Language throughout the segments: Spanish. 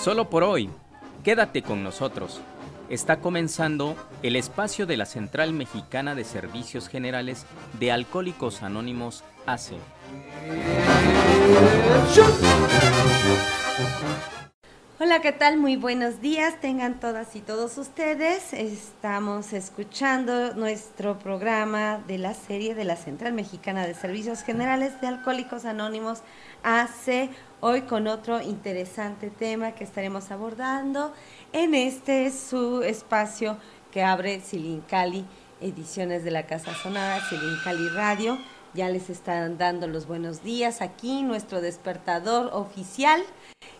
Solo por hoy, quédate con nosotros. Está comenzando el espacio de la Central Mexicana de Servicios Generales de Alcohólicos Anónimos AC. Hola, ¿qué tal? Muy buenos días. Tengan todas y todos ustedes. Estamos escuchando nuestro programa de la serie de la Central Mexicana de Servicios Generales de Alcohólicos Anónimos AC. Hoy con otro interesante tema que estaremos abordando en este su espacio que abre Silincali, ediciones de la Casa Sonada, Silincali Radio. Ya les están dando los buenos días aquí, nuestro despertador oficial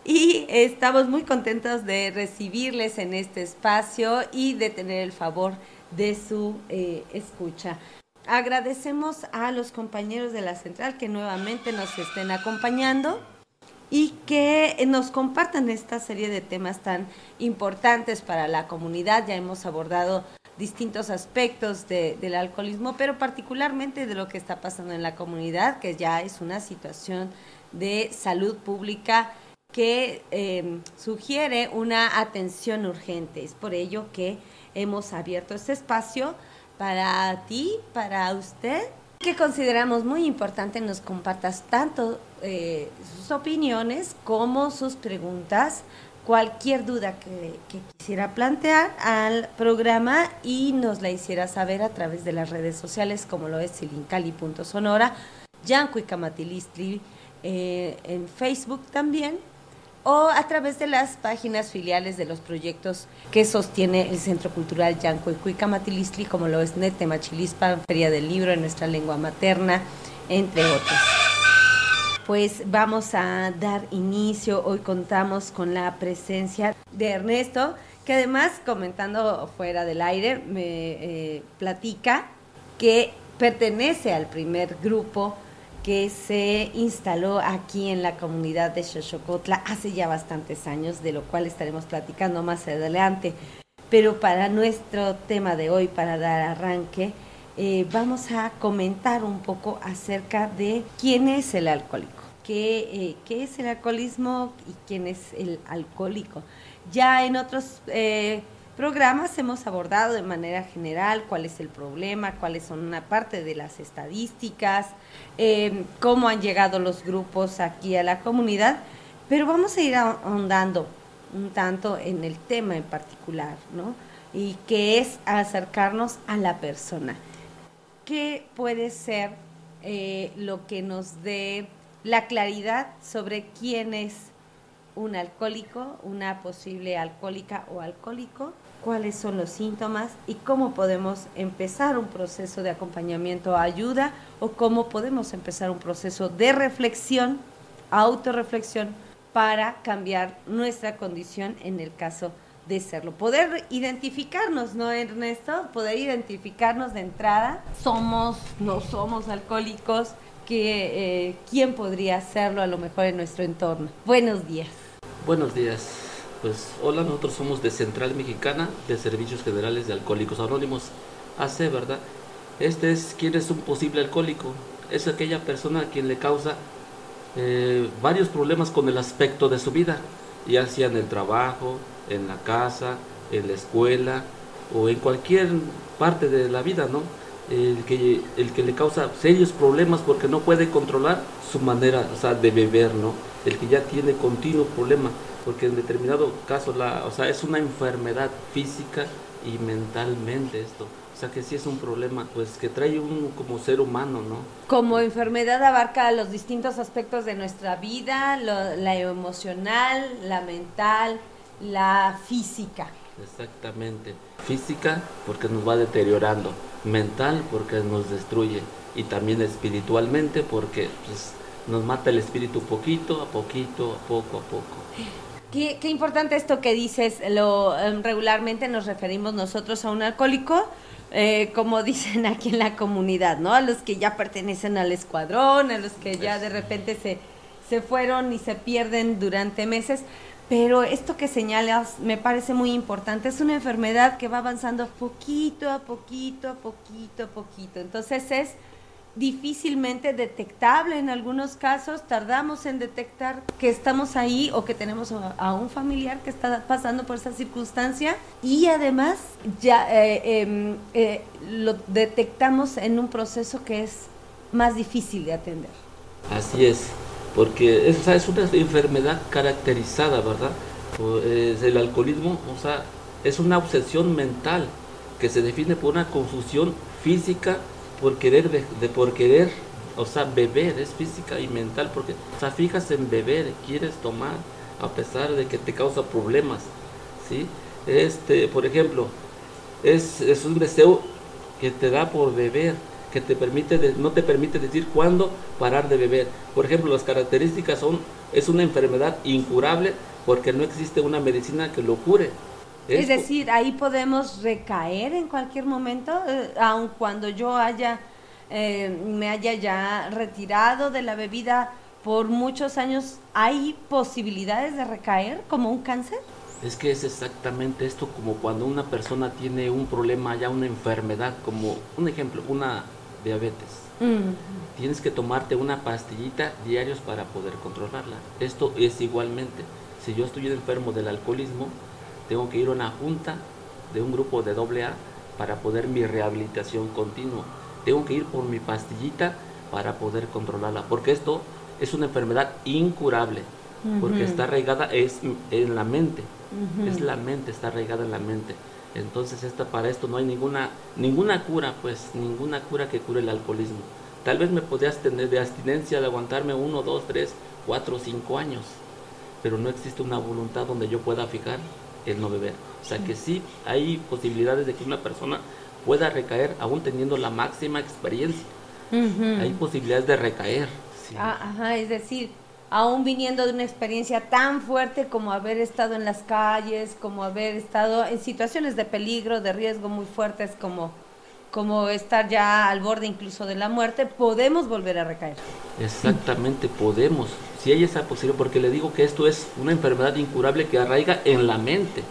y estamos muy contentos de recibirles en este espacio y de tener el favor de su eh, escucha. Agradecemos a los compañeros de la central que nuevamente nos estén acompañando y que nos compartan esta serie de temas tan importantes para la comunidad. Ya hemos abordado distintos aspectos del alcoholismo, pero particularmente de lo que está pasando en la comunidad, que ya es una situación de salud pública que em, sugiere una atención urgente. Es por ello que hemos abierto este espacio para ti, para usted, que consideramos muy importante nos compartas tanto eh, sus opiniones como sus preguntas, cualquier duda que, quisiera plantear al programa y nos la hiciera saber a través de las redes sociales como lo es silincali.sonora, Yanco y eh, en Facebook también o a través de las páginas filiales de los proyectos que sostiene el Centro Cultural Yanco y Cuica como lo es Nete Machilispa, Feria del Libro en nuestra lengua materna, entre otros. Pues vamos a dar inicio, hoy contamos con la presencia de Ernesto, que además comentando fuera del aire me eh, platica que pertenece al primer grupo que se instaló aquí en la comunidad de Xochocotla hace ya bastantes años, de lo cual estaremos platicando más adelante. Pero para nuestro tema de hoy, para dar arranque, eh, vamos a comentar un poco acerca de quién es el alcohólico, qué, eh, es el alcoholismo y quién es el alcohólico. Ya en otros eh, programas hemos abordado de manera general cuál es el problema, cuáles son una parte de las estadísticas, eh, cómo han llegado los grupos aquí a la comunidad, pero vamos a ir ahondando un tanto en el tema en particular, ¿no? Y que es acercarnos a la persona. ¿Qué puede ser eh, lo que nos dé la claridad sobre quién es un alcohólico, una posible alcohólica o alcohólico, cuáles son los síntomas y cómo podemos empezar un proceso de acompañamiento a ayuda o cómo podemos empezar un proceso de reflexión, autorreflexión, para cambiar nuestra condición en el caso de serlo. Poder identificarnos, ¿no, Ernesto? Poder identificarnos de entrada. Somos, no somos alcohólicos, que, eh, ¿quién podría hacerlo a lo mejor en nuestro entorno? Buenos días. Buenos días. Pues hola, nosotros somos de Central Mexicana de Servicios Generales de Alcohólicos Anónimos, AC, ¿verdad? Este es quien es un posible alcohólico, es aquella persona a quien le causa eh, varios problemas con el aspecto de su vida, ya sea en el trabajo, en la casa, en la escuela o en cualquier parte de la vida, ¿no? El que, el que le causa serios problemas porque no puede controlar su manera o sea, de beber, ¿no? El que ya tiene continuo problema porque en determinado caso la, o sea, es una enfermedad física y mentalmente esto. O sea que sí es un problema, pues que trae uno como ser humano, ¿no? Como enfermedad abarca los distintos aspectos de nuestra vida, la emocional, la mental, la física. Exactamente. Física porque nos va deteriorando, mental porque nos destruye y también espiritualmente porque pues, nos mata el espíritu poquito a poquito, a poco a poco. Qué, importante esto que dices. Lo em, regularmente nos referimos nosotros a un alcohólico, eh, como dicen aquí en la comunidad, ¿no? A los que ya pertenecen al escuadrón, a los que ya de repente se, se fueron y se pierden durante meses. Pero esto que señalas me parece muy importante. Es una enfermedad que va avanzando poquito a poquito, a poquito, a poquito. Entonces es difícilmente detectable en algunos casos, tardamos en detectar que estamos ahí o que tenemos a, un familiar que está pasando por esa circunstancia y además ya eh, em, eh, lo detectamos en un proceso que es más difícil de atender. Así es, porque es, es una enfermedad caracterizada, ¿verdad? El alcoholismo, o sea, es una obsesión mental que se define por una confusión física por querer, de, por querer, o sea, beber, es física y mental, porque, o sea, fijas en beber, quieres tomar, a pesar de que te causa problemas, ¿sí? Este, por ejemplo, es, es un deseo que te da por beber, que te permite no te permite decir cuándo parar de beber. Por ejemplo, las características son, es una enfermedad incurable porque no existe una medicina que lo cure. Es, decir, ahí podemos recaer en cualquier momento, eh, aun cuando yo haya, eh, me haya ya retirado de la bebida por muchos años, ¿hay posibilidades de recaer como un cáncer? Es que es exactamente esto como cuando una persona tiene un problema, ya una enfermedad, como un ejemplo, una diabetes. Tienes que tomarte una pastillita diarios para poder controlarla. Esto es igualmente. Si yo estoy enfermo del alcoholismo, tengo que ir a una junta de un grupo de AA para poder mi rehabilitación continua. Tengo que ir por mi pastillita para poder controlarla, porque esto es una enfermedad incurable, porque está arraigada es en la mente, es la mente, está arraigada en la mente. Entonces esta, para esto no hay ninguna, ninguna cura, pues ninguna cura que cure el alcoholismo. Tal vez me podías tener de abstinencia de aguantarme uno, dos, tres, cuatro, cinco años, pero no existe una voluntad donde yo pueda fijar el no beber. O sea que sí hay posibilidades de que una persona pueda recaer aún teniendo la máxima experiencia. Hay posibilidades de recaer. Ah, ajá, es decir, aún viniendo de una experiencia tan fuerte como haber estado en las calles, como haber estado en situaciones de peligro, de riesgo muy fuertes, como, como estar ya al borde incluso de la muerte, podemos volver a recaer. Exactamente, podemos. Si hay esa posibilidad, porque le digo que esto es una enfermedad incurable que arraiga en la mente,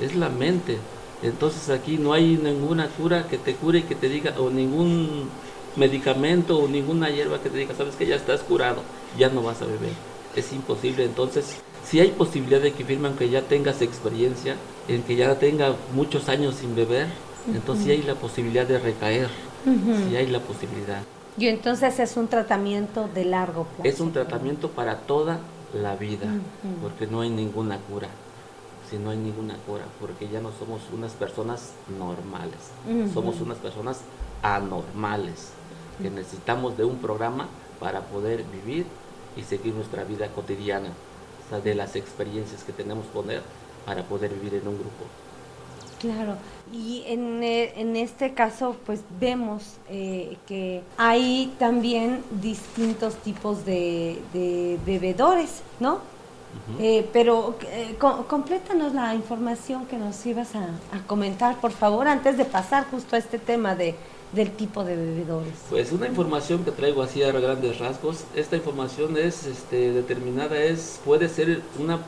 es la mente. Entonces aquí no hay ninguna cura que te cure y que te diga, o ningún medicamento o ninguna hierba que te diga, sabes que ya estás curado, ya no vas a beber. Es imposible. Entonces, si hay posibilidad de que firman que ya tengas experiencia, en que ya tenga muchos años sin beber, entonces sí hay la posibilidad de recaer, si hay la posibilidad. Y entonces es un tratamiento de largo plazo. Es un tratamiento para toda la vida, porque no hay ninguna cura. Si no hay ninguna cura, porque ya no somos unas personas normales, somos unas personas anormales, que necesitamos de un programa para poder vivir y seguir nuestra vida cotidiana, o sea, de las experiencias que tenemos poner para poder vivir en un grupo. Claro, y en, eh, en este caso pues vemos eh, que hay también distintos tipos de, bebedores, ¿no? Eh, pero complétanos la información que nos ibas a, comentar, por favor, antes de pasar justo a este tema de, del tipo de bebedores. Pues una información que traigo así a grandes rasgos, esta información es este, determinada, es puede ser una,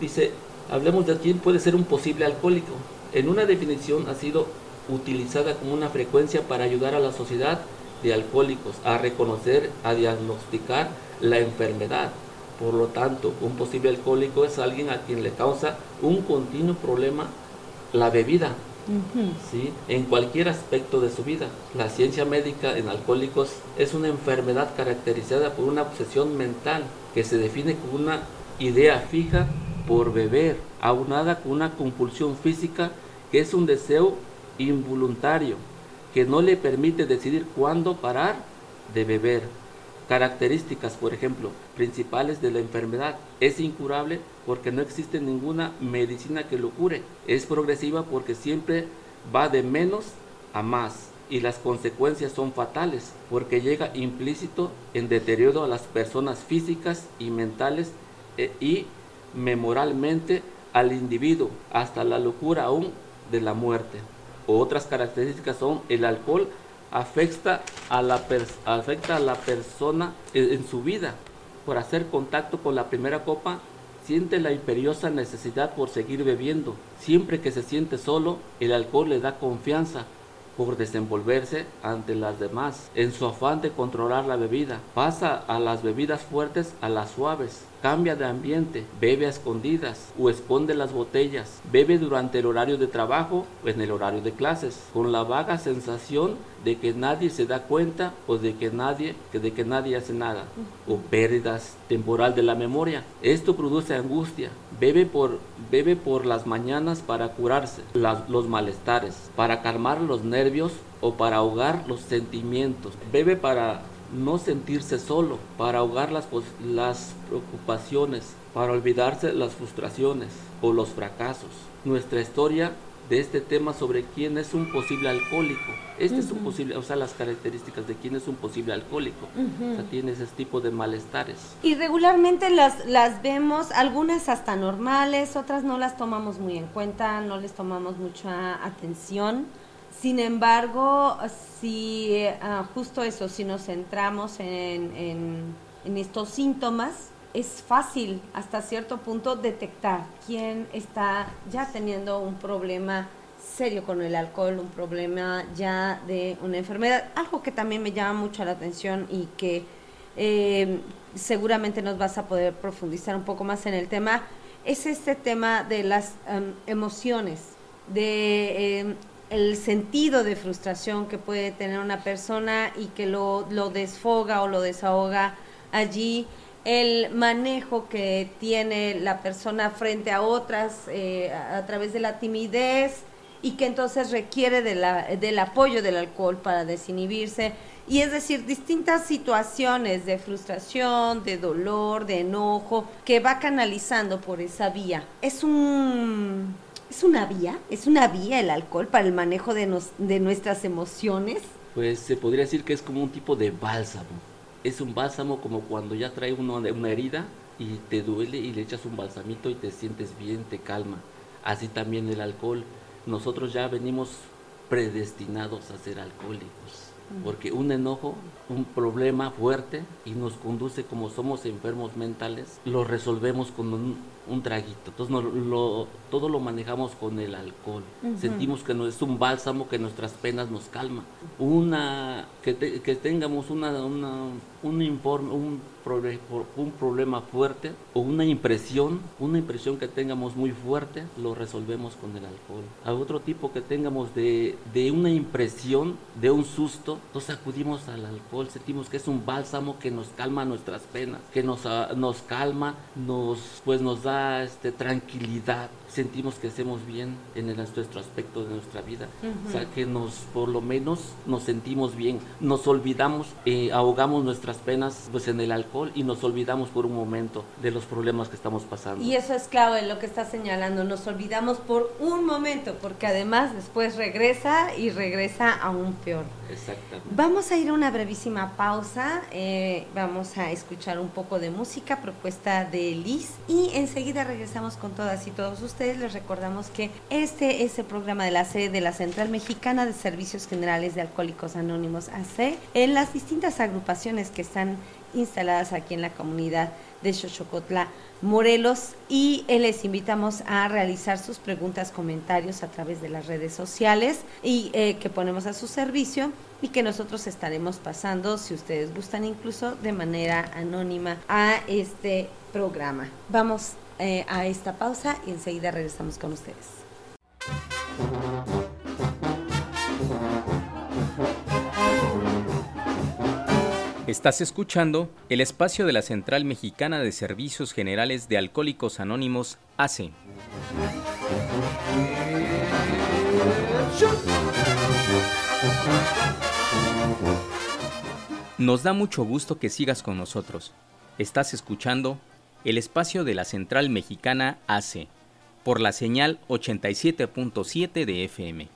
dice, hablemos de quién puede ser un posible alcohólico en una definición ha sido utilizada como una frecuencia para ayudar a la sociedad de alcohólicos a reconocer, a diagnosticar la enfermedad. Por lo tanto, un posible alcohólico es alguien a quien le causa un continuo problema la bebida, ¿sí? en cualquier aspecto de su vida. La ciencia médica en alcohólicos es una enfermedad caracterizada por una obsesión mental que se define como una idea fija por beber, aunada con una compulsión física que es un deseo involuntario que no le permite decidir cuándo parar de beber. Características, por ejemplo, principales de la enfermedad. Es incurable porque no existe ninguna medicina que lo cure. Es progresiva porque siempre va de menos a más. Y las consecuencias son fatales porque llega implícito en deterioro a las personas físicas y mentales eh, y memoralmente al individuo hasta la locura aún de la muerte. Otras características son el alcohol afecta a la, afecta a la persona en, su vida. Por hacer contacto con la primera copa, siente la imperiosa necesidad por seguir bebiendo. Siempre que se siente solo, el alcohol le da confianza por desenvolverse ante las demás. En su afán de controlar la bebida, pasa a las bebidas fuertes a las suaves. Cambia de ambiente, bebe a escondidas o esconde las botellas. Bebe durante el horario de trabajo o en el horario de clases, con la vaga sensación de que nadie se da cuenta o de que nadie, que de que nadie hace nada, o pérdidas temporal de la memoria. Esto produce angustia. Bebe por, bebe por las mañanas para curarse los malestares, para calmar los nervios o para ahogar los sentimientos. Bebe para no sentirse solo, para ahogar las, las preocupaciones, para olvidarse las frustraciones o los fracasos. Nuestra historia de este tema sobre quién es un posible alcohólico. Este es un posible, o sea, las características de quién es un posible alcohólico. O sea, tiene ese tipo de malestares. Y regularmente las, las vemos, algunas hasta normales, otras no las tomamos muy en cuenta, no les tomamos mucha atención. Sin embargo, si ah, justo eso, si nos centramos en, en, estos síntomas, es fácil hasta cierto punto detectar quién está ya teniendo un problema serio con el alcohol, un problema ya de una enfermedad. Algo que también me llama mucho la atención y que eh, seguramente nos vas a poder profundizar un poco más en el tema, es este tema de las em, emociones, de em, el sentido de frustración que puede tener una persona y que lo, lo desfoga o lo desahoga allí, el manejo que tiene la persona frente a otras eh, a, través de la timidez y que entonces requiere de del apoyo del alcohol para desinhibirse. Y es decir, distintas situaciones de frustración, de dolor, de enojo, que va canalizando por esa vía. Es un ¿Es una vía? ¿Es una vía el alcohol para el manejo de, nos, de nuestras emociones? Pues se podría decir que es como un tipo de bálsamo. Es un bálsamo como cuando ya trae uno una herida y te duele y le echas un balsamito y te sientes bien, te calma. Así también el alcohol. Nosotros ya venimos predestinados a ser alcohólicos. Porque un enojo, un problema fuerte y nos conduce como somos enfermos mentales, lo resolvemos con un, un traguito. Entonces lo, todo lo manejamos con el alcohol. Sentimos que no es un bálsamo que nuestras penas nos calma. Una que, que tengamos una, una, un informe, un, un problema fuerte o una impresión, una impresión que tengamos muy fuerte, lo resolvemos con el alcohol. A otro tipo que tengamos de, de una impresión, de un susto, nos acudimos al alcohol, sentimos que es un bálsamo que nos calma nuestras penas, que nos, ah, nos calma, nos, pues nos da este, tranquilidad, sentimos que hacemos bien en nuestro aspecto de nuestra vida. O sea, que nos, por lo menos, nos sentimos bien, nos olvidamos, eh, ahogamos nuestras penas pues en el alcohol y nos olvidamos por un momento de los problemas que estamos pasando. Y eso es clave lo que está señalando, nos olvidamos por un momento, porque además después regresa y regresa aún peor. Exactamente. Vamos a ir a una brevísima pausa, eh, vamos a escuchar un poco de música, propuesta de Liz, y enseguida regresamos con todas y todos ustedes les recordamos que este es el programa de la sede de la Central Mexicana de Servicios Generales de Alcohólicos Anónimos AC en las distintas agrupaciones que están instaladas aquí en la comunidad de Xochocotla, Morelos, y les invitamos a realizar sus preguntas, comentarios a través de las redes sociales y eh, que ponemos a su servicio y que nosotros estaremos pasando, si ustedes gustan incluso, de manera anónima a este programa. Vamos eh, a esta pausa y enseguida regresamos con ustedes. Estás escuchando el espacio de la Central Mexicana de Servicios Generales de Alcohólicos Anónimos, ACE. Nos da mucho gusto que sigas con nosotros. Estás escuchando el espacio de la Central Mexicana AC, por la señal 87.7 de FM.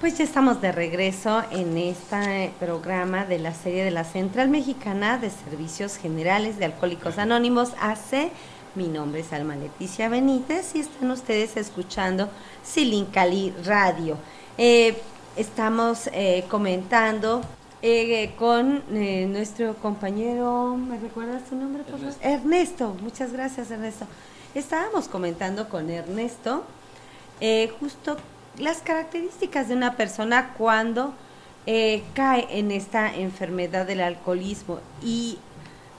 Pues ya estamos de regreso en este programa de la serie de la Central Mexicana de Servicios Generales de Alcohólicos Anónimos AC. Mi nombre es Alma Leticia Benítez y están ustedes escuchando Silincali Radio. Eh, estamos eh, comentando eh, con eh, nuestro compañero, ¿me recuerdas su nombre, por favor? Ernesto, muchas gracias, Ernesto. Estábamos comentando con Ernesto eh, justo las características de una persona cuando cae en esta enfermedad del alcoholismo y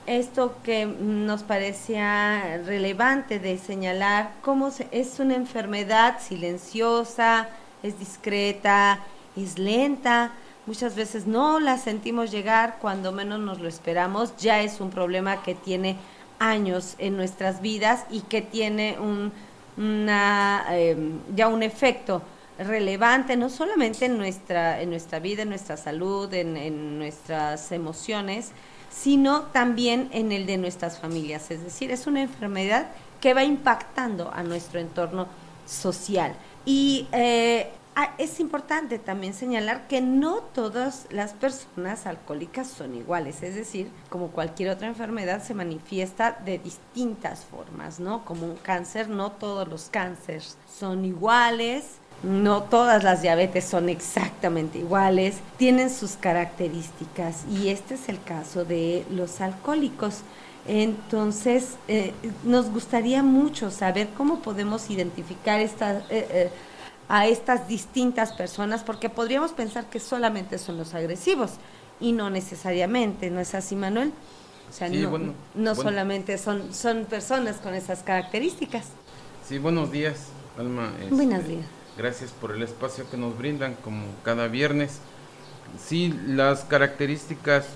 esto que nos parecía relevante de señalar, cómo es una enfermedad silenciosa, es discreta, es lenta, muchas veces no la sentimos llegar cuando menos nos lo esperamos, ya es un problema que tiene años en nuestras vidas y que tiene un, una, em, ya un efecto relevante no solamente en nuestra, en nuestra vida, en nuestra salud, en, en nuestras emociones, sino también en el de nuestras familias. Es decir, es una enfermedad que va impactando a nuestro entorno social. Y eh, es importante también señalar que no todas las personas alcohólicas son iguales, es decir, como cualquier otra enfermedad se manifiesta de distintas formas, ¿no? Como un cáncer, no todos los cánceres son iguales, no todas las diabetes son exactamente iguales, tienen sus características y este es el caso de los alcohólicos. Entonces, eh, nos gustaría mucho saber cómo podemos identificar esta, eh, eh, a estas distintas personas, porque podríamos pensar que solamente son los agresivos y no necesariamente, ¿no es así, Manuel? O sea, no, solamente son, son personas con esas características. Sí, buenos días, Alma. Buenos este, días. Gracias por el espacio que nos brindan como cada viernes. Sí, las características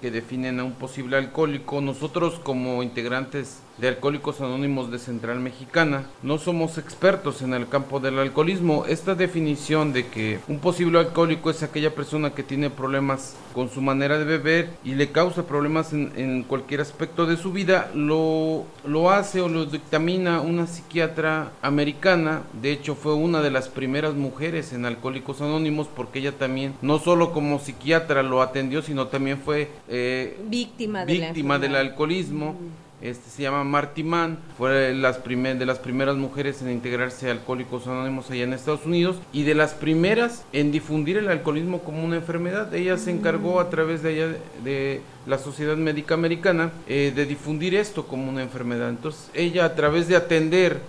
que definen a un posible alcohólico, nosotros como integrantes de Alcohólicos Anónimos de Central Mexicana. No somos expertos en el campo del alcoholismo. Esta definición de que un posible alcohólico es aquella persona que tiene problemas con su manera de beber y le causa problemas en, cualquier aspecto de su vida, lo, lo hace o lo dictamina una psiquiatra americana. De hecho, fue una de las primeras mujeres en Alcohólicos Anónimos porque ella también, no solo como psiquiatra lo atendió, sino también fue eh, víctima, víctima del alcoholismo este se llama Marty Mann, fue las de las primeras mujeres en integrarse a Alcohólicos Anónimos allá en Estados Unidos y de las primeras en difundir el alcoholismo como una enfermedad. Ella se encargó a través de, ella, de la Sociedad Médica Americana eh, de difundir esto como una enfermedad. Entonces ella a través de atender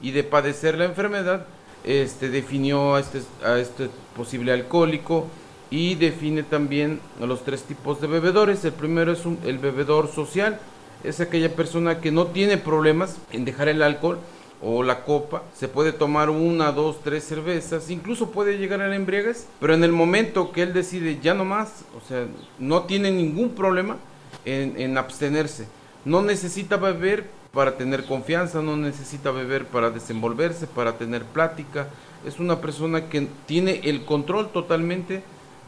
y de padecer la enfermedad, este, definió a este, a este posible alcohólico y define también los tres tipos de bebedores. El primero es el bebedor social, es aquella persona que no tiene problemas en dejar el alcohol o la copa, se puede tomar una, dos, tres cervezas, incluso puede llegar a embriaguez, pero en el momento que él decide ya no más, o sea, no tiene ningún problema en, en abstenerse, no necesita beber para tener confianza, no necesita beber para desenvolverse, para tener plática, es una persona que tiene el control totalmente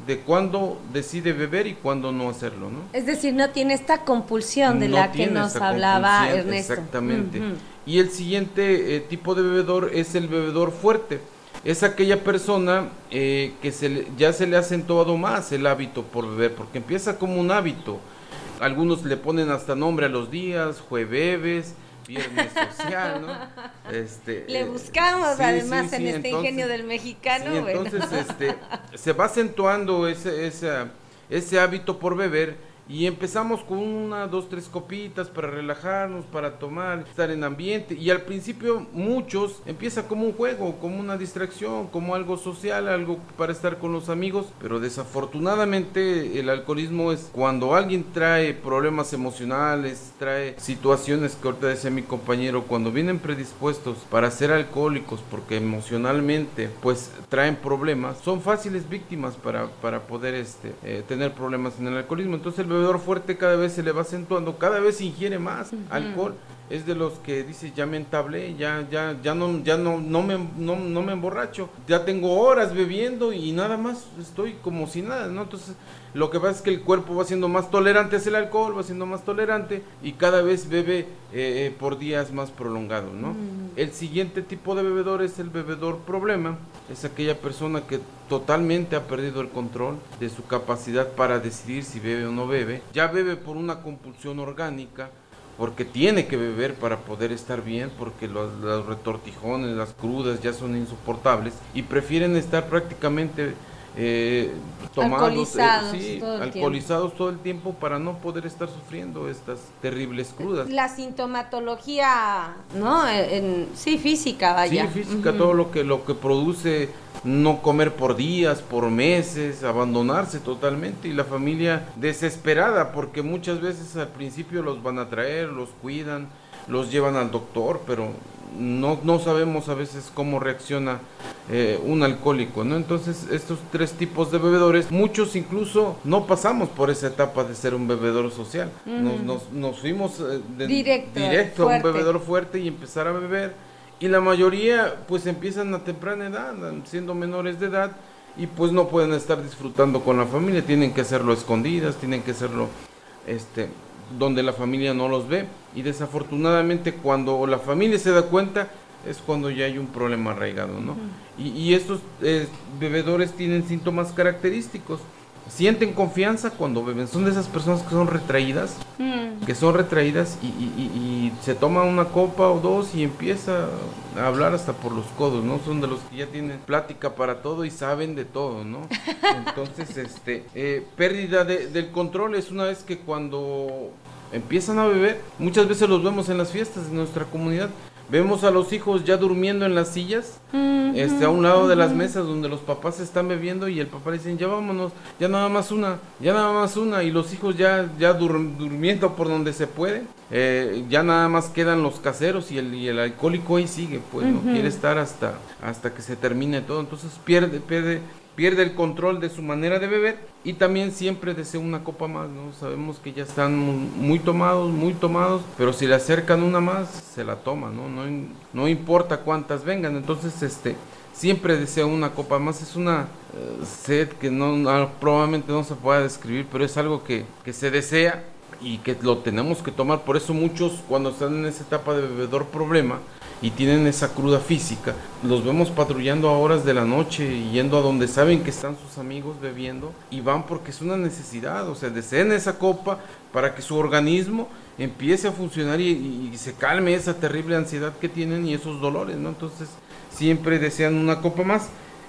de cuándo decide beber y cuándo no hacerlo, ¿no? Es decir, no tiene esta compulsión de la que nos hablaba Ernesto. Exactamente. Y el siguiente eh, tipo de bebedor es el bebedor fuerte. Es aquella persona eh, que se ya se le ha acentuado más el hábito por beber, porque empieza como un hábito. Algunos le ponen hasta nombre a los días, jueves, viernes social, ¿no? Este, Le eh, buscamos además en este ingenio del mexicano. entonces este, se va acentuando ese, ese, ese hábito por beber y empezamos con una, dos, tres copitas para relajarnos, para tomar, estar en ambiente. Y al principio muchos empieza como un juego, como una distracción, como algo social, algo para estar con los amigos. Pero desafortunadamente el alcoholismo es cuando alguien trae problemas emocionales, trae situaciones que ahorita decía mi compañero, cuando vienen predispuestos para ser alcohólicos porque emocionalmente pues traen problemas, son fáciles víctimas para, para poder este, eh, tener problemas en el alcoholismo. Entonces el bebedor fuerte cada vez se le va acentuando, cada vez ingiere más alcohol. Es de los que dice ya me entablé, ya, ya, ya no, ya no, no me, no, no, me emborracho, ya tengo horas bebiendo y nada más estoy como si nada, ¿no? Entonces, lo que pasa es que el cuerpo va siendo más tolerante hacia el alcohol, va siendo más tolerante y cada vez bebe eh, eh, por días más prolongados, ¿no? El siguiente tipo de bebedor es el bebedor problema, es aquella persona que totalmente ha perdido el control de su capacidad para decidir si bebe o no bebe. Ya bebe por una compulsión orgánica, porque tiene que beber para poder estar bien, porque los, retortijones, las crudas ya son insoportables y prefieren estar prácticamente eh, tomados, alcoholizados, sí, todo el alcoholizados todo el tiempo para no poder estar sufriendo estas terribles crudas. La sintomatología, ¿no? En, sí, física, vaya. Sí, física, todo lo que, lo que produce no comer por días, por meses, abandonarse totalmente y la familia desesperada porque muchas veces al principio los van a traer, los cuidan, los llevan al doctor, pero no, no sabemos a veces cómo reacciona eh, un alcohólico, ¿no? Entonces, estos tres tipos de bebedores, muchos incluso no pasamos por esa etapa de ser un bebedor social. nos, nos, fuimos eh, directo, directo a un bebedor fuerte y empezar a beber. Y la mayoría, pues empiezan a temprana edad, siendo menores de edad, y pues no pueden estar disfrutando con la familia, tienen que hacerlo escondidas, tienen que hacerlo este, donde la familia no los ve y desafortunadamente cuando la familia se da cuenta es cuando ya hay un problema arraigado, ¿no? Y, estos eh, bebedores tienen síntomas característicos. Sienten confianza cuando beben. Son de esas personas que son retraídas, mm. que son retraídas y, y, se toma una copa o dos y empieza a hablar hasta por los codos, ¿no? Son de los que ya tienen plática para todo y saben de todo, ¿no? Entonces, este, eh, pérdida de, del control es una vez que cuando empiezan a beber, muchas veces los vemos en las fiestas de nuestra comunidad. Vemos a los hijos ya durmiendo en las sillas, este, a un lado de las mesas donde los papás están bebiendo y el papá le dicen, ya vámonos, ya nada más una, ya nada más una, y los hijos ya, ya durmiendo por donde se puede, eh, ya nada más quedan los caseros y el, y el alcohólico ahí sigue, pues no quiere estar hasta, hasta que se termine todo, entonces pierde, pierde pierde el control de su manera de beber y también siempre desea una copa más, ¿no? Sabemos que ya están muy tomados, muy tomados, pero si le acercan una más, se la toma, ¿no? No, no importa cuántas vengan, entonces este siempre desea una copa más, es una eh, sed que no, probablemente no se pueda describir, pero es algo que, que se desea y que lo tenemos que tomar, por eso muchos cuando están en esa etapa de bebedor problema, y tienen esa cruda física. Los vemos patrullando a horas de la noche yendo a donde saben que están sus amigos bebiendo y van porque es una necesidad, o sea, deseen esa copa para que su organismo empiece a funcionar y, se calme esa terrible ansiedad que tienen y esos dolores, ¿no? Entonces siempre desean una copa más.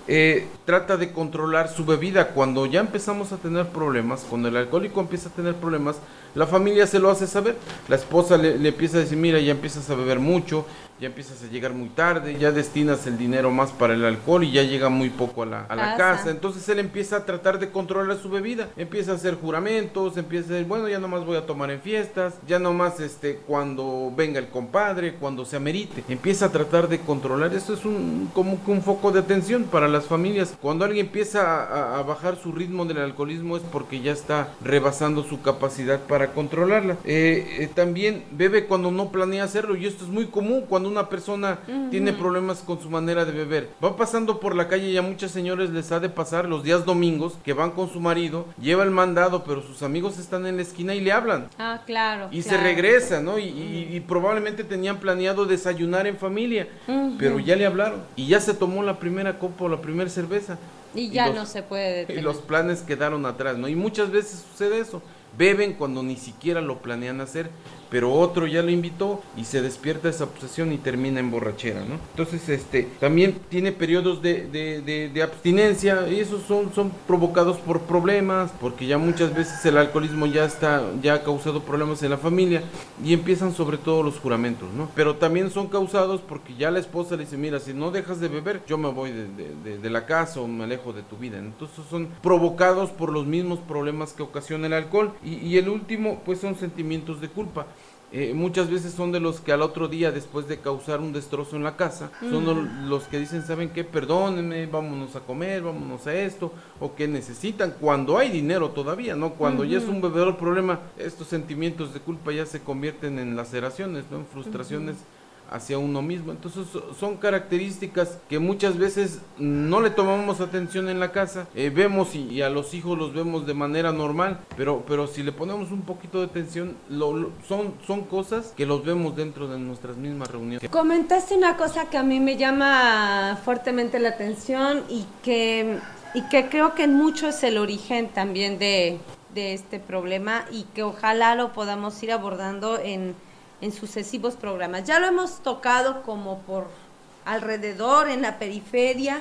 Eh, trata de controlar su bebida. Cuando ya empezamos a tener problemas, cuando el alcohólico empieza a tener problemas, la familia se lo hace saber. La esposa le, le empieza a decir, mira, ya empiezas a beber mucho, ya empiezas a llegar muy tarde, ya destinas el dinero más para el alcohol y ya llega muy poco a la, a la casa. Entonces él empieza a tratar de controlar su bebida, empieza a hacer juramentos, empieza a decir, bueno, ya nomás voy a tomar en fiestas, ya nomás este, cuando venga el compadre, cuando se amerite. Empieza a tratar de controlar, eso es un, como que un foco de atención para las familias. Cuando alguien empieza a, bajar su ritmo del alcoholismo es porque ya está rebasando su capacidad para controlarla. Eh, eh, también bebe cuando no planea hacerlo y esto es muy común cuando una persona tiene problemas con su manera de beber. Va pasando por la calle y a muchas señores les ha de pasar los días domingos que van con su marido, lleva el mandado, pero sus amigos están en la esquina y le hablan. Ah, claro. Y se regresa, ¿no? Y, probablemente tenían planeado desayunar en familia, pero ya le hablaron. Y ya se tomó la primera copa o la primera cerveza. Y ya no se puede detener. Y los planes quedaron atrás, ¿no? Y muchas veces sucede eso. Beben cuando ni siquiera lo planean hacer pero otro ya lo invitó y se despierta esa obsesión y termina en borrachera, ¿no? Entonces, este, también tiene periodos de, de, abstinencia y esos son, son provocados por problemas, porque ya muchas veces el alcoholismo ya está, ya ha causado problemas en la familia y empiezan sobre todo los juramentos, ¿no? Pero también son causados porque ya la esposa le dice, mira, si no dejas de beber, yo me voy de, de la casa o me alejo de tu vida. Entonces son provocados por los mismos problemas que ocasiona el alcohol y el último, pues son sentimientos de culpa. Eh, muchas veces son de los que al otro día, después de causar un destrozo en la casa, son los que dicen, ¿saben qué? Perdónenme, vámonos a comer, vámonos a esto, o que necesitan, cuando hay dinero todavía, ¿no? Cuando ya es un bebedor problema, estos sentimientos de culpa ya se convierten en laceraciones, ¿no? En frustraciones hacia uno mismo. Entonces son características que muchas veces no le tomamos atención en la casa, eh, vemos y, a los hijos los vemos de manera normal, pero, pero si le ponemos un poquito de atención, lo, son, son cosas que los vemos dentro de nuestras mismas reuniones. Comentaste una cosa que a mí me llama fuertemente la atención y que, y que creo que mucho es el origen también de, de este problema y que ojalá lo podamos ir abordando en en sucesivos programas. Ya lo hemos tocado como por alrededor, en la periferia,